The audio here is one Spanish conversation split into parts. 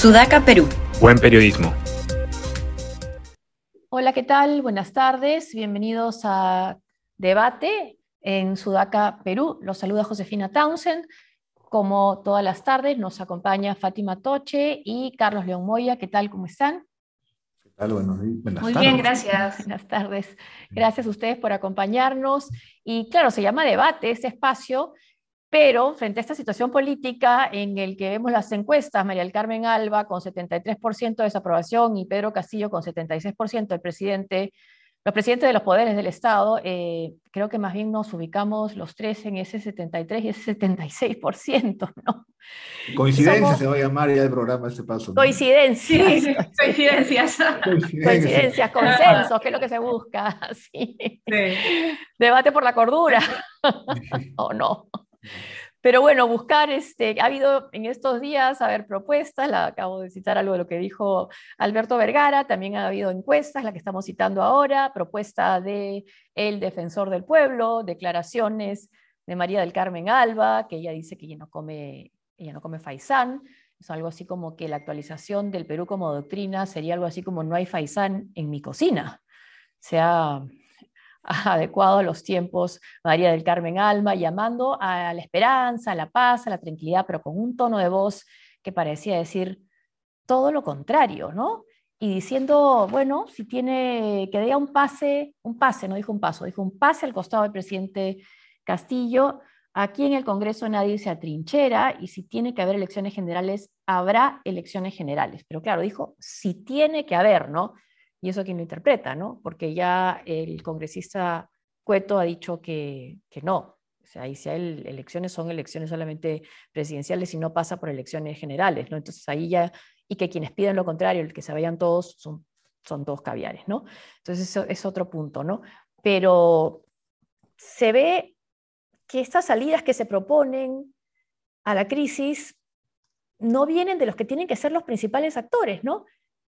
Sudaca, Perú. Buen periodismo. Hola, ¿qué tal? Buenas tardes. Bienvenidos a Debate en Sudaca, Perú. Los saluda Josefina Townsend. Como todas las tardes, nos acompaña Fátima Toche y Carlos León Moya. ¿Qué tal? ¿Cómo están? ¿Qué tal? Buenos Buenas Muy bien, gracias. Buenas tardes. Gracias a ustedes por acompañarnos. Y claro, se llama debate este espacio pero frente a esta situación política en el que vemos las encuestas, María del Carmen Alba con 73% de desaprobación y Pedro Castillo con 76%, el presidente, los presidentes de los poderes del Estado, eh, creo que más bien nos ubicamos los tres en ese 73 y ese 76%, ¿no? Coincidencia se va a llamar ya el programa este paso. Coincidencias. coincidencias. Coincidencias, consensos, que es lo que se busca. Sí. Debate por la cordura. ¿O no? Pero bueno, buscar, este, ha habido en estos días, a ver, propuestas, la, acabo de citar algo de lo que dijo Alberto Vergara, también ha habido encuestas, la que estamos citando ahora, propuesta de el defensor del pueblo, declaraciones de María del Carmen Alba, que ella dice que ella no come, ella no come faisán, es algo así como que la actualización del Perú como doctrina sería algo así como no hay faisán en mi cocina. O sea, adecuado a los tiempos, María del Carmen Alma, llamando a la esperanza, a la paz, a la tranquilidad, pero con un tono de voz que parecía decir todo lo contrario, ¿no? Y diciendo, bueno, si tiene, que dé un pase, un pase, no dijo un paso, dijo un pase al costado del presidente Castillo, aquí en el Congreso nadie se atrinchera y si tiene que haber elecciones generales, habrá elecciones generales. Pero claro, dijo, si tiene que haber, ¿no? Y eso quien lo interpreta, ¿no? Porque ya el congresista Cueto ha dicho que, que no. O sea, y si hay elecciones, son elecciones solamente presidenciales y no pasa por elecciones generales, ¿no? Entonces ahí ya, y que quienes piden lo contrario, el que se vayan todos, son, son todos caviares, ¿no? Entonces eso es otro punto, ¿no? Pero se ve que estas salidas que se proponen a la crisis no vienen de los que tienen que ser los principales actores, ¿no?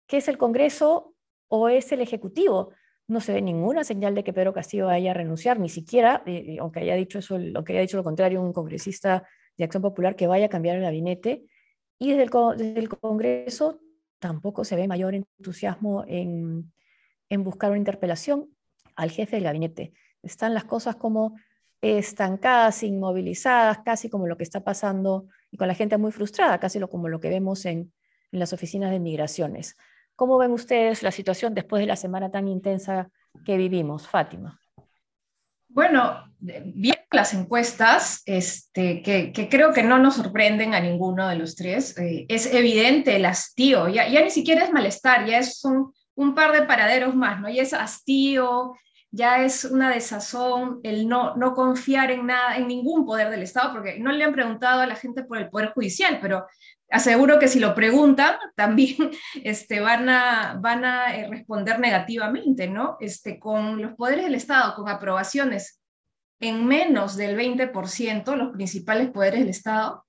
Que es el Congreso o es el Ejecutivo. No se ve ninguna señal de que Pedro Castillo vaya a renunciar, ni siquiera, eh, eh, aunque haya dicho eso, aunque haya dicho lo contrario, un congresista de Acción Popular que vaya a cambiar el gabinete. Y desde el, Congreso tampoco se ve mayor entusiasmo en, buscar una interpelación al jefe del gabinete. Están las cosas como estancadas, inmovilizadas, casi como lo que está pasando y con la gente muy frustrada, casi como lo que vemos en las oficinas de migraciones. ¿Cómo ven ustedes la situación después de la semana tan intensa que vivimos, Fátima? Bueno, bien las encuestas, este, que, creo que no nos sorprenden a ninguno de los tres, eh, es evidente el hastío, ya, ya, ni siquiera es malestar, ya es un, un, par de paraderos más, ¿no? Ya es hastío, ya es una desazón el no, no confiar en nada, en ningún poder del Estado, porque no le han preguntado a la gente por el Poder Judicial, pero aseguro que si lo preguntan, también este, van a, van a eh, responder negativamente, ¿no? Este, con los poderes del Estado, con aprobaciones en menos del 20%, los principales poderes del Estado,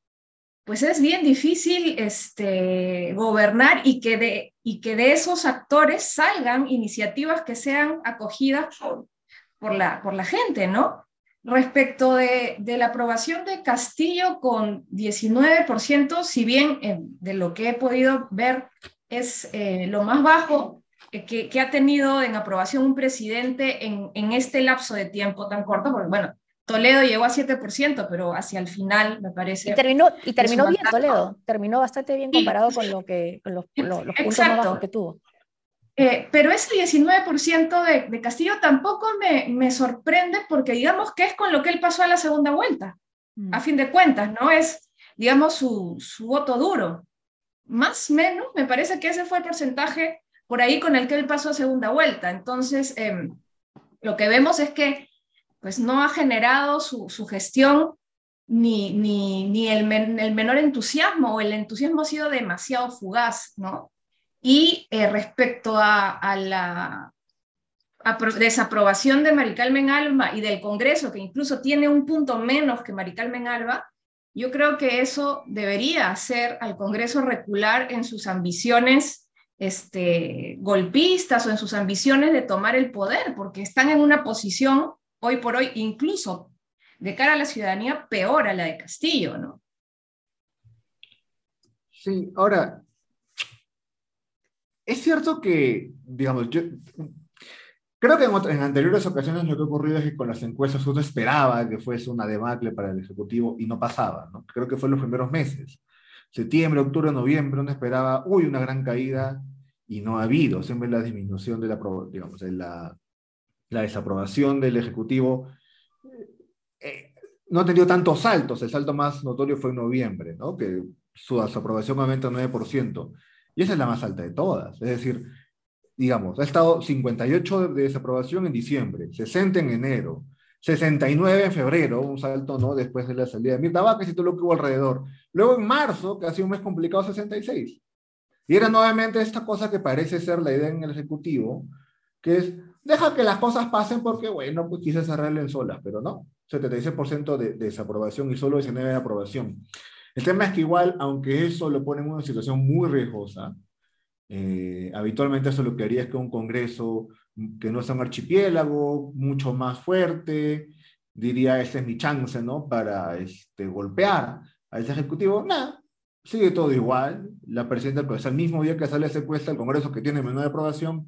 pues es bien difícil este, gobernar y que, de, y que de esos actores salgan iniciativas que sean acogidas por, por, la, por la gente, ¿no? Respecto de, la aprobación de Castillo con 19%, si bien eh, de lo que he podido ver es eh, lo más bajo eh, que, ha tenido en aprobación un presidente en, este lapso de tiempo tan corto, porque bueno, Toledo llegó a 7%, pero hacia el final me parece... Y terminó, y terminó bien Toledo, terminó bastante bien comparado con, lo que, los, los puntos más bajos que tuvo. Eh, pero ese 19% de, de, Castillo tampoco me, me, sorprende porque digamos que es con lo que él pasó a la segunda vuelta, mm. a fin de cuentas, ¿no? Es, digamos, su, su voto duro. Más o menos, me parece que ese fue el porcentaje por ahí con el que él pasó a segunda vuelta. Entonces, em, lo que vemos es que pues no ha generado su, su gestión ni, ni, ni el, el, menor entusiasmo o el entusiasmo ha sido demasiado fugaz, ¿no? Y eh, respecto a, la desaprobación de Maricarmen Alba y del Congreso, que incluso tiene un punto menos que Maricarmen Alba, yo creo que eso debería hacer al Congreso recular en sus ambiciones este, golpistas o en sus ambiciones de tomar el poder, porque están en una posición hoy por hoy, incluso de cara a la ciudadanía, peor a la de Castillo, ¿no? Sí, ahora, es cierto que, digamos, yo creo que en, en, anteriores ocasiones lo que ha ocurrido es que con las encuestas uno esperaba que fuese una debacle para el Ejecutivo y no pasaba, ¿no? Creo que fue en los primeros meses. Septiembre, octubre, noviembre, uno esperaba, uy, una gran caída y no ha habido. Siempre la disminución de la, digamos, la desaprobación del Ejecutivo eh, no ha tenido tantos saltos. El salto más notorio fue en noviembre, ¿no? Que su desaprobación aumenta 9%. Y esa es la más alta de todas. Es decir, digamos, ha estado 58 de desaprobación en diciembre, 60 en enero, 69 en febrero, un salto, ¿no? Después de la salida de Mirta Vázquez y todo lo que hubo alrededor. Luego en marzo, que ha sido un mes complicado, 66. Y era nuevamente esta cosa que parece ser la idea en el Ejecutivo, que es, deja que las cosas pasen porque, bueno, pues quizás arreglen solas, pero no. 76% de, de desaprobación y solo 19 de aprobación. El tema es que igual, aunque eso lo pone en una situación muy riesgosa, eh, habitualmente eso lo que haría es que un Congreso que no sea un archipiélago, mucho más fuerte, diría, esta es mi chance, ¿no? Para este, golpear a ese Ejecutivo. Nada, sigue todo igual. La presidenta, pues el mismo día que sale esa encuesta, el Congreso que tiene menor aprobación,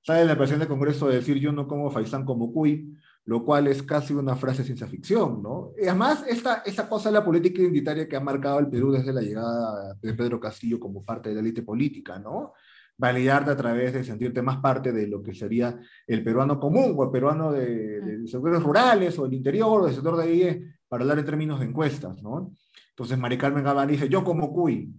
sale la presidenta del Congreso a decir yo no como Faisán como Cuy, lo cual es casi una frase de ciencia ficción, ¿no? Y además, esta, esta cosa de la política identitaria que ha marcado el Perú desde la llegada de Pedro Castillo como parte de la élite política, ¿no? Validarte a través de sentirte más parte de lo que sería el peruano común o el peruano de, de sectores rurales o el interior o del sector de ahí, para hablar en términos de encuestas, ¿no? Entonces, Mari Carmen Gabán dice, yo como cuy,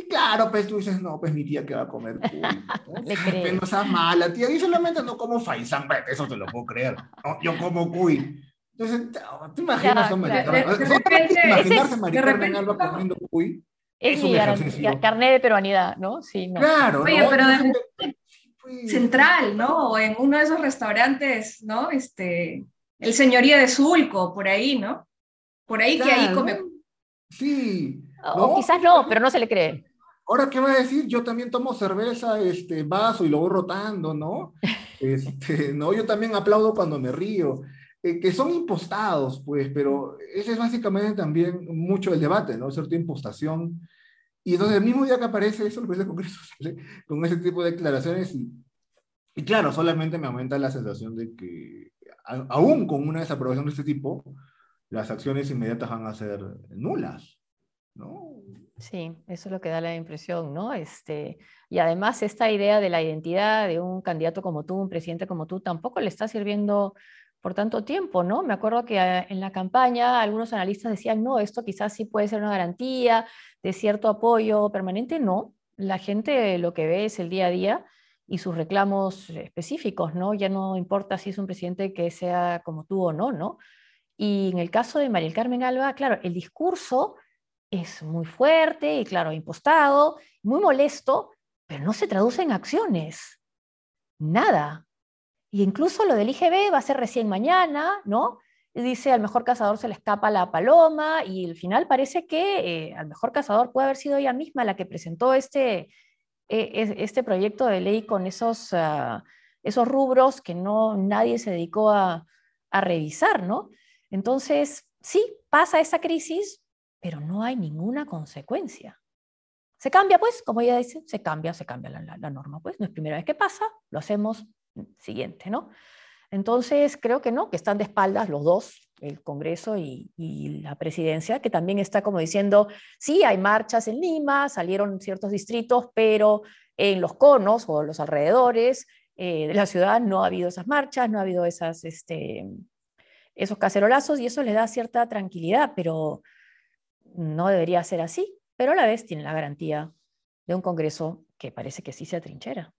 y claro, pues tú dices, no, pues mi tía que va a comer cuy. ¿no? pues no seas mala, tía. Y solamente no como faisán, pues, eso te lo puedo creer. No, yo como cuy. Entonces, ¿te imaginas? Claro, Mari claro. Carmen? De- de ¿Solamente repente, imaginarse es- de Carmen Alba claro. comiendo cuy? Es mi gar- ejercicio. carnet de peruanidad, ¿no? Sí, no. Claro, Oye, ¿no? pero de pues, central, ¿no? O en uno de esos restaurantes, ¿no? Este, el señoría de Zulco, por ahí, ¿no? Por ahí que ahí come. Sí. O ¿no? quizás no, pero no se le cree. Ahora, ¿qué va a decir? Yo también tomo cerveza, este, vaso y lo voy rotando, ¿no? Este, no, yo también aplaudo cuando me río. Eh, que son impostados, pues, pero ese es básicamente también mucho el debate, ¿no? Cierta impostación. Y entonces el mismo día que aparece eso, el Congreso sale con ese tipo de declaraciones y, y claro, solamente me aumenta la sensación de que a- aún con una desaprobación de este tipo, las acciones inmediatas van a ser nulas, Sí, eso es lo que da la impresión, ¿no? Este, y además esta idea de la identidad de un candidato como tú, un presidente como tú, tampoco le está sirviendo por tanto tiempo, ¿no? Me acuerdo que eh, en la campaña algunos analistas decían, no, esto quizás sí puede ser una garantía de cierto apoyo permanente. No, la gente lo que ve es el día a día y sus reclamos específicos, ¿no? Ya no importa si es un presidente que sea como tú o no, ¿no? Y en el caso de María Carmen Alba, claro, el discurso es muy fuerte y claro, impostado, muy molesto, pero no se traduce en acciones. Nada. Y incluso lo del IGB va a ser recién mañana, ¿no? Dice, al mejor cazador se le escapa la paloma y al final parece que eh, al mejor cazador puede haber sido ella misma la que presentó este, eh, es- este proyecto de ley con esos, ah, esos rubros que no nadie se dedicó a, a revisar, ¿no? Entonces, sí, pasa esa crisis, pero no hay ninguna consecuencia. Se cambia, pues, como ella dice, se cambia, se cambia la, la- norma, pues, no es primera vez que pasa, lo hacemos mm, siguiente, ¿no? Entonces, creo que no, que están de espaldas los dos, el Congreso y, y la presidencia, que también está como diciendo, sí, hay marchas en Lima, salieron ciertos distritos, pero en los conos o los alrededores eh, de la ciudad no ha habido esas marchas, no ha habido esas, este, esos cacerolazos y eso le da cierta tranquilidad, pero no debería ser así, pero a la vez tiene la garantía de un Congreso que parece que sí se atrinchera.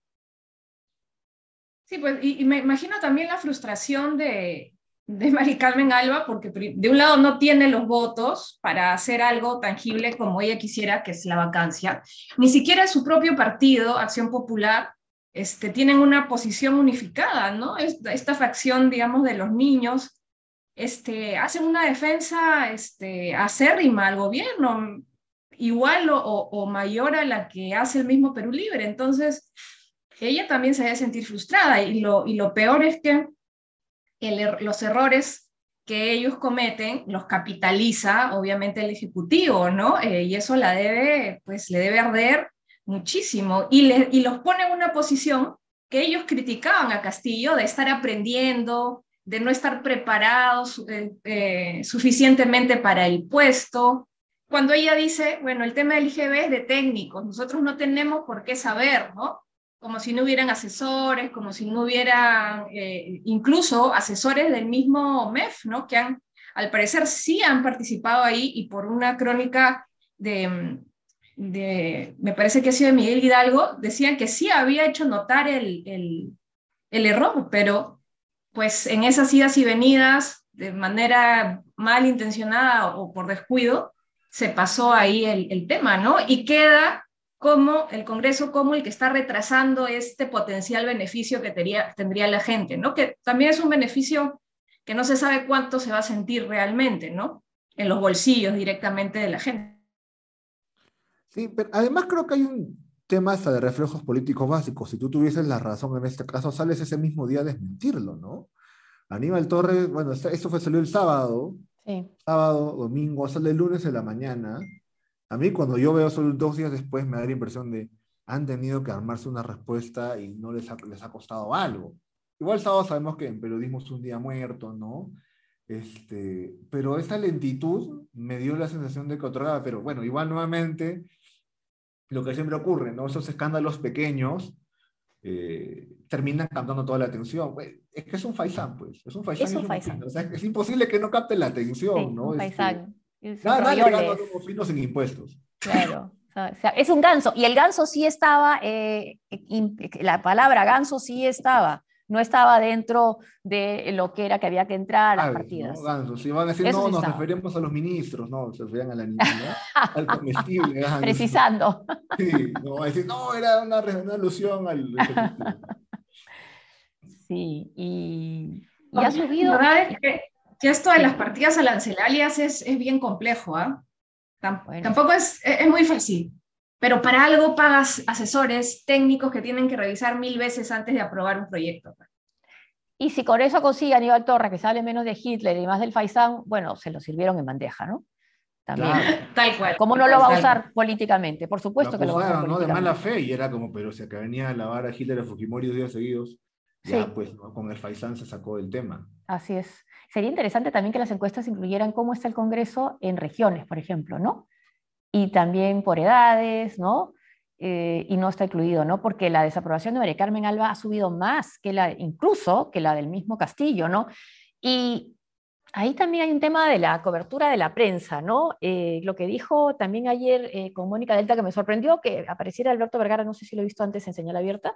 Sí, pues, y, me imagino también la frustración de, de Mari Carmen Alba, porque de un lado no tiene los votos para hacer algo tangible como ella quisiera, que es la vacancia. Ni siquiera su propio partido, Acción Popular, este, tienen una posición unificada, ¿no? Esta, esta facción, digamos, de los niños, este, hacen una defensa este, acérrima al gobierno, igual o, o- mayor a la que hace el mismo Perú Libre. Entonces, ella también se debe sentir frustrada y lo, y lo peor es que er- los errores que ellos cometen los capitaliza obviamente el Ejecutivo, ¿no? Eh, y eso la debe, pues le debe arder muchísimo, y, y los pone en una posición que ellos criticaban a Castillo de estar aprendiendo, de no estar preparados eh, eh, suficientemente para el puesto. Cuando ella dice, bueno, el tema del IGB es de técnicos, nosotros no tenemos por qué saber, ¿no? Como si no hubieran asesores, como si no hubieran eh, incluso asesores del mismo MEF, ¿no? Que han, al parecer sí han participado ahí y por una crónica de, de, me parece que ha sido de Miguel Hidalgo, decían que sí había hecho notar el, el, el error, pero pues en esas idas y venidas, de manera mal intencionada o por descuido, se pasó ahí el, tema, ¿no? Y queda como el Congreso, como el que está retrasando este potencial beneficio que tendría la gente, ¿no? Que también es un beneficio que no se sabe cuánto se va a sentir realmente, ¿no? En los bolsillos directamente de la gente. Sí, pero además creo que hay un tema hasta de reflejos políticos básicos. Si tú tuvieses la razón en este caso, sales ese mismo día a desmentirlo, ¿no? Aníbal Torres, bueno, esto fue salió el sábado, sí. sábado, domingo, sale el lunes en la mañana. A mí cuando yo veo solo dos días después me da la impresión de han tenido que armarse una respuesta y no les ha, les ha costado algo. Igual sábado sabemos que en periodismo es un día muerto, ¿no? Este, pero esta lentitud me dio la sensación de que otorgaba, pero bueno, igual nuevamente lo que siempre ocurre, ¿no? Esos escándalos pequeños eh, terminan captando toda la atención. Es que es un faisán, pues. Es un faisán. Es, un faisán. O sea, es imposible que no capte la atención, ¿no? Un este, faisán. nada, nada los finos en impuestos. Claro. O sea, es un ganso. Y el ganso sí estaba, eh, la palabra ganso sí estaba no estaba dentro de lo que era que había que entrar a las partidas. No, si van a decir, no, nos referimos a los ministros, no, se referían a la niña, al comestible. Precisando. Sí, no, decir, no, era una, una alusión al... sí, y, y ha subido... La verdad es que, que, esto de las partidas arancelarias es, es bien complejo, ¿ah? Tampoco es, es muy fácil pero para algo pagas asesores técnicos que tienen que revisar mil veces antes de aprobar un proyecto. Y si con eso consigue Aníbal Torra que sale menos de Hitler y más del Faisán, bueno, se lo sirvieron en bandeja, ¿no? También. Tal cual. ¿Cómo no lo va a usar políticamente? Por supuesto que lo va a usar. ¿no? De mala fe, y era como, pero si acá venía a lavar a Hitler a Fujimori dos días seguidos, ya pues con el Faisán se sacó del tema. Así es. Sería interesante también que las encuestas incluyeran cómo está el Congreso en regiones, por ejemplo, ¿no? Y también por edades, ¿no? Eh, y no está incluido, ¿no? Porque la desaprobación de María Carmen Alba ha subido más que la, incluso que la del mismo Castillo, ¿no? Y ahí también hay un tema de la cobertura de la prensa, ¿no? Eh, lo que dijo también ayer eh, con Mónica Delta, que me sorprendió que apareciera Alberto Vergara, no sé si lo he visto antes en señal abierta.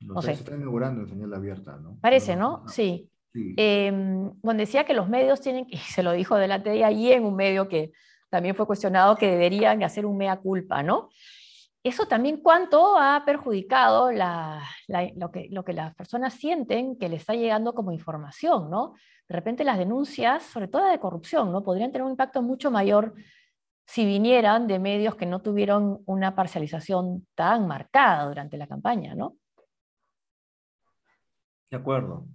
No, sé. Se está inaugurando en señal abierta, ¿no? Parece, ¿no? Sí. Em, donde decía que los medios tienen, y se lo dijo delante de ahí en un medio que también fue cuestionado que deberían hacer un mea culpa, ¿no? Eso también cuánto ha perjudicado lo, que, que las personas sienten que le está llegando como información, ¿no? De repente las denuncias, sobre todo de corrupción, ¿no? Podrían tener un impacto mucho mayor si vinieran de medios que no tuvieron una parcialización tan marcada durante la campaña, ¿no? De acuerdo.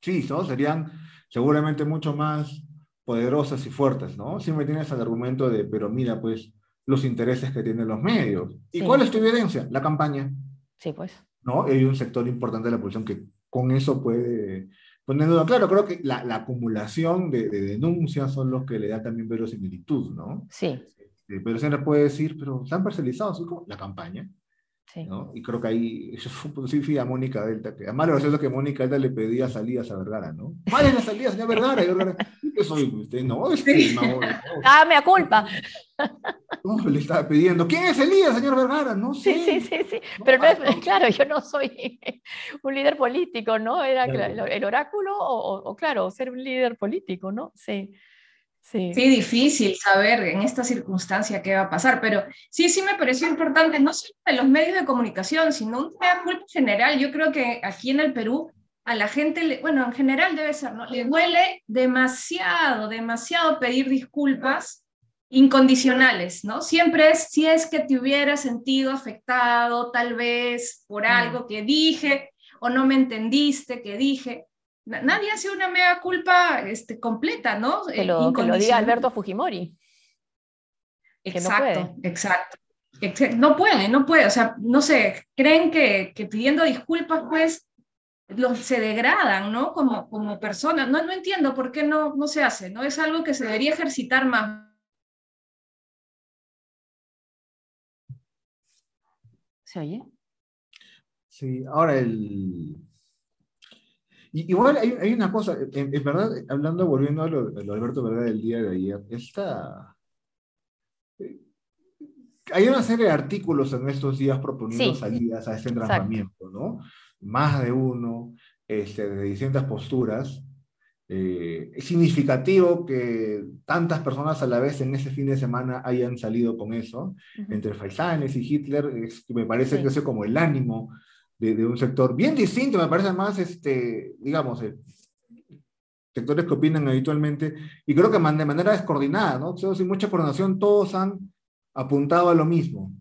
Sí, serían seguramente mucho más poderosas y fuertes, ¿no? Siempre tienes el argumento de, pero mira, pues, los intereses que tienen los medios. ¿Y cuál es tu evidencia? La campaña. Sí, pues. ¿No? Hay un sector importante de la población que con eso puede poner duda. Claro, creo que la, acumulación de, denuncias son los que le da también verosimilitud, ¿no? Sí. Este, pero se le puede decir, pero están parcializados, La campaña. Y creo que ahí, eso fue sí, a Mónica Delta, que además lo gracioso que Mónica Delta le pedía salidas a Vergara, ¿no? ¿Cuál es la salida, señor Vergara? Y Vergara, ¿qué soy usted? No, es que no, Ah, me culpa. No, le estaba pidiendo, ¿quién es Elías, señor Vergara? No sé. Sí, sí, sí, sí. pero no es, claro, yo no soy un líder político, ¿no? Era el oráculo o, o, claro, ser un líder político, ¿no? Sí. Sí. difícil saber en esta circunstancia qué va a pasar, pero sí, sí me pareció importante, no solo de los medios de comunicación, sino un tema general. Yo creo que aquí en el Perú a la gente, bueno, en general debe ser, ¿no? Le duele demasiado, demasiado pedir disculpas incondicionales, ¿no? Siempre es si es que te hubiera sentido afectado tal vez por mm. algo que dije o no me entendiste que dije nadie hace una mega culpa este, completa, ¿no? Eh, que lo, diga Alberto Fujimori. Exacto, exacto. no puede, no puede, o sea, no sé, creen que, que pidiendo disculpas, pues, los, se degradan, ¿no? Como, como personas. No, no entiendo por qué no, no se hace, ¿no? Es algo que se debería ejercitar más. ¿Se oye? Sí, ahora el... igual hay, hay, una cosa, en, verdad, hablando, volviendo a lo, de Alberto Verdad del día de ayer, esta... Hay una serie de artículos en estos días proponiendo salidas a este entrenamiento, ¿no? Más de uno, este, de distintas posturas. Eh, es significativo que tantas personas a la vez en ese fin de semana hayan salido con eso, entre Faisanes y Hitler, es, me parece que es como el ánimo de, un sector bien distinto, me parece más, este, digamos, eh, sectores que opinan habitualmente, y creo que de manera descoordinada, ¿no? sin mucha coordinación, todos han apuntado a lo mismo.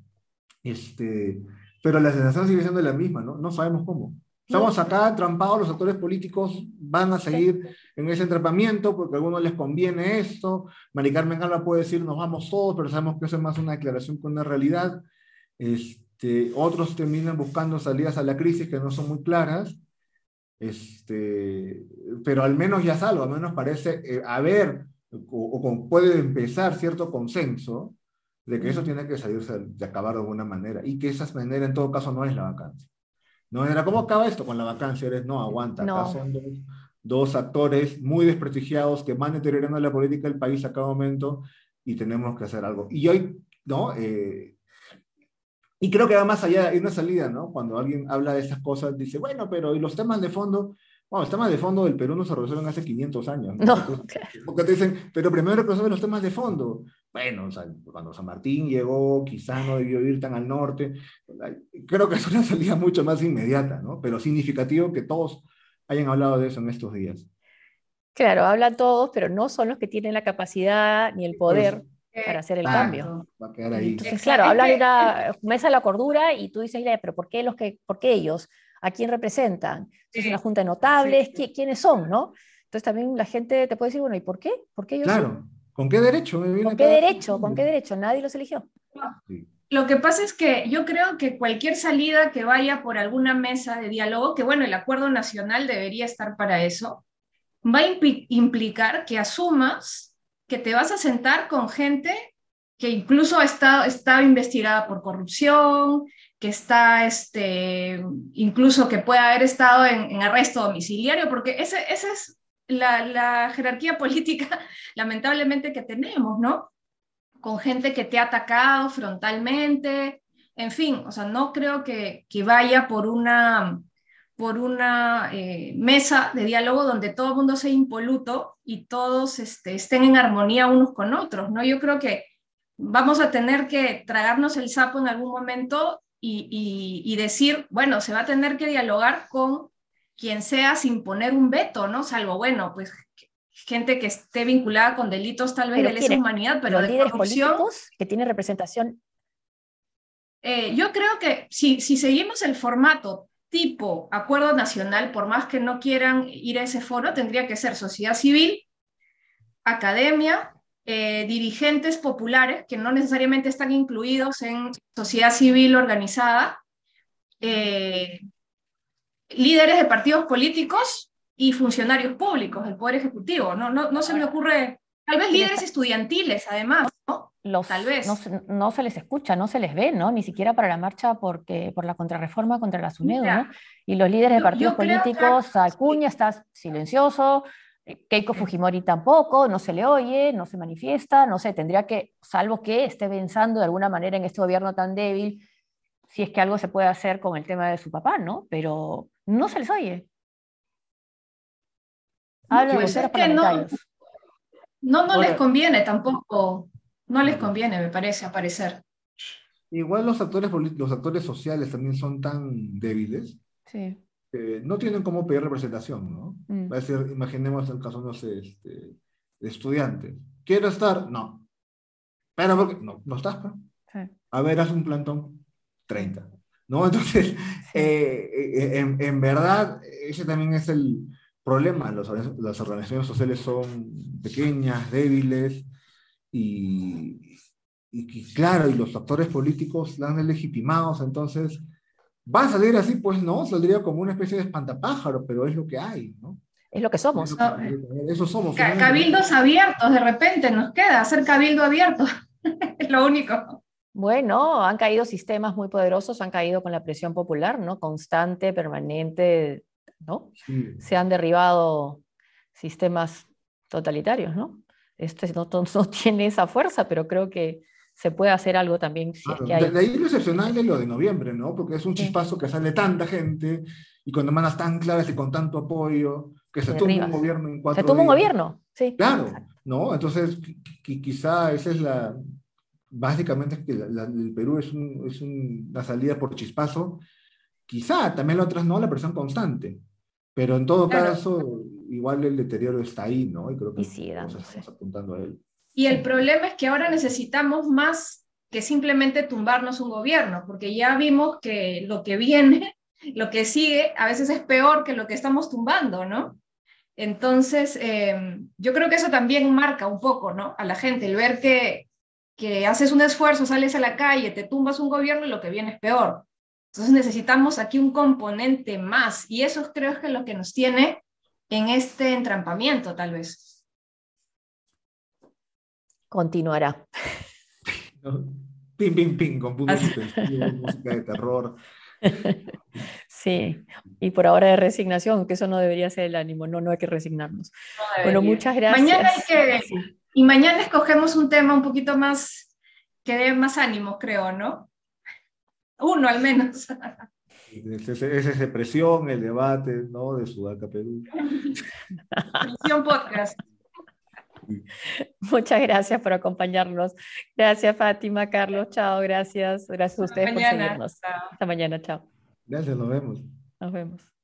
Este, pero la sensación sigue siendo la misma, ¿no? No sabemos cómo. Estamos acá trampados, los actores políticos van a seguir en ese entrapamiento porque a algunos les conviene esto. Mari Carmen Alba puede decir nos vamos todos, pero sabemos que eso es más una declaración que una realidad. Este, otros terminan buscando salidas a la crisis que no son muy claras. Este, pero al menos ya salvo, al menos parece eh, haber o, puede empezar cierto consenso de que eso tiene que salirse de acabar de alguna manera y que esa manera en todo caso no es la vacancia. No era, ¿cómo acaba esto con la vacancia? Eres, no, aguanta. Acá son dos, actores muy desprestigiados que van deteriorando la política del país a cada momento y tenemos que hacer algo. Y hoy, ¿no? Eh, y creo que va más allá, hay una salida, ¿no? Cuando alguien habla de esas cosas, dice, bueno, pero ¿y los temas de fondo? Bueno, los temas de fondo del Perú no se resuelven hace 500 años. ¿no? Porque te dicen, pero primero resuelven los temas de fondo. Bueno, cuando San Martín llegó, quizás no debió ir tan al norte. Creo que es una salida mucho más inmediata, ¿no? Pero significativo que todos hayan hablado de eso en estos días. Claro, hablan todos, pero no son los que tienen la capacidad ni el poder para hacer el cambio. Va a quedar ahí. Entonces, claro, hablan de una mesa de la cordura y tú dices, pero ¿por qué, los que, ¿por qué ellos? ¿A quién representan? ¿Es una junta de notables? ¿Quiénes son? ¿no? Entonces también la gente te puede decir, bueno, ¿y por qué? ¿Por qué ellos Claro, ¿con qué derecho? ¿Con qué derecho? ¿Con qué derecho? Nadie los eligió. Lo que pasa es que yo creo que cualquier salida que vaya por alguna mesa de diálogo, que bueno, el acuerdo nacional debería estar para eso, va a implicar que asumas que te vas a sentar con gente que incluso estado, estaba investigada por corrupción, que está, este, incluso que puede haber estado en, arresto domiciliario, porque esa ese es la, la, jerarquía política, lamentablemente, que tenemos, ¿no? Con gente que te ha atacado frontalmente, en fin, o sea, no creo que, que vaya por una, por una eh, mesa de diálogo donde todo el mundo sea impoluto y todos este, estén en armonía unos con otros, ¿no? Yo creo que vamos a tener que tragarnos el sapo en algún momento y, decir, bueno, se va a tener que dialogar con quien sea sin poner un veto, ¿no? Salvo, bueno, pues gente que esté vinculada con delitos tal vez de lesa humanidad, pero de políticos que tiene representación. Eh, yo creo que si, si seguimos el formato tipo acuerdo nacional, por más que no quieran ir a ese foro, tendría que ser sociedad civil, academia, eh, dirigentes populares que no necesariamente están incluidos en sociedad civil organizada, eh, líderes de partidos políticos y funcionarios públicos, el Poder Ejecutivo. No, no, no se me ocurre, tal vez líderes estudiantiles además, vez. No, se les escucha, no se les ve, ¿no? Ni siquiera para la marcha porque, por la contrarreforma contra la SUNEDU, ¿no? Y los líderes de partidos políticos, Acuña está silencioso, Keiko Fujimori tampoco, no se le oye, no se manifiesta, no sé, tendría que, salvo que esté pensando de alguna manera en este gobierno tan débil, si es que algo se puede hacer con el tema de su papá, ¿no? Pero no se les oye. Hablan pues de no, no, no les conviene tampoco, no les conviene, me parece, aparecer. Igual los actores, los actores sociales también son tan débiles. Sí no tienen cómo pedir representación, ¿no? Mm. Va a ser, imaginemos el caso, no sé, este, de estudiantes. ¿Quiero estar? No. Pero porque no, no estás, pues. A ver, haz un plantón, 30. ¿No? Entonces, eh, eh, en, en, verdad, ese también es el problema. Los, las organizaciones sociales son pequeñas, débiles, y, y, claro, y los actores políticos la han legitimado, entonces, ¿va a salir así? Pues no, saldría como una especie de espantapájaro, pero es lo que hay, ¿no? Es lo que somos. Eso somos. cabildos abiertos, de repente nos queda hacer cabildo abierto. es lo único. Bueno, han caído sistemas muy poderosos, han caído con la presión popular, ¿no? Constante, permanente, ¿no? Se han derribado sistemas totalitarios, ¿no? Este no, no, tiene esa fuerza, pero creo que se puede hacer algo también. Si es que hay... de, ahí lo excepcional de lo de noviembre, ¿no? Porque es un chispazo que sale tanta gente y con demandas tan claras y con tanto apoyo, que se, toma un gobierno en cuatro Se toma un gobierno, sí. Claro, ¿no? Entonces, quizá esa es la... Básicamente es que el Perú es, un, es una salida por chispazo. Quizá también la otra no, la presión constante. Pero en todo caso, igual el deterioro está ahí, ¿no? Y creo que sí, estamos apuntando a él. Y el problema es que ahora necesitamos más que simplemente tumbarnos un gobierno, porque ya vimos que lo que viene, lo que sigue, a veces es peor que lo que estamos tumbando, ¿no? Entonces, em, yo creo que eso también marca un poco, ¿no? A la gente, el ver que, que haces un esfuerzo, sales a la calle, te tumbas un gobierno y lo que viene es peor. Entonces necesitamos aquí un componente más y eso creo que es lo que nos tiene en este entrampamiento, tal vez continuará. Pim, pim, pim, con música de terror. Sí, y por ahora de resignación, que eso no debería ser el ánimo, no, no hay que resignarnos. bueno, muchas gracias. Mañana hay que, y mañana escogemos un tema un poquito más, que dé más ánimo, creo, ¿no? Uno al menos. Es, es, depresión, el debate, ¿no? De Sudaca, Perú. Presión podcast. Muchas gracias por acompañarnos. Gracias, Fátima, Carlos, chao, gracias. Gracias a ustedes por seguirnos. Hasta mañana, chao. Gracias, nos vemos. Nos vemos.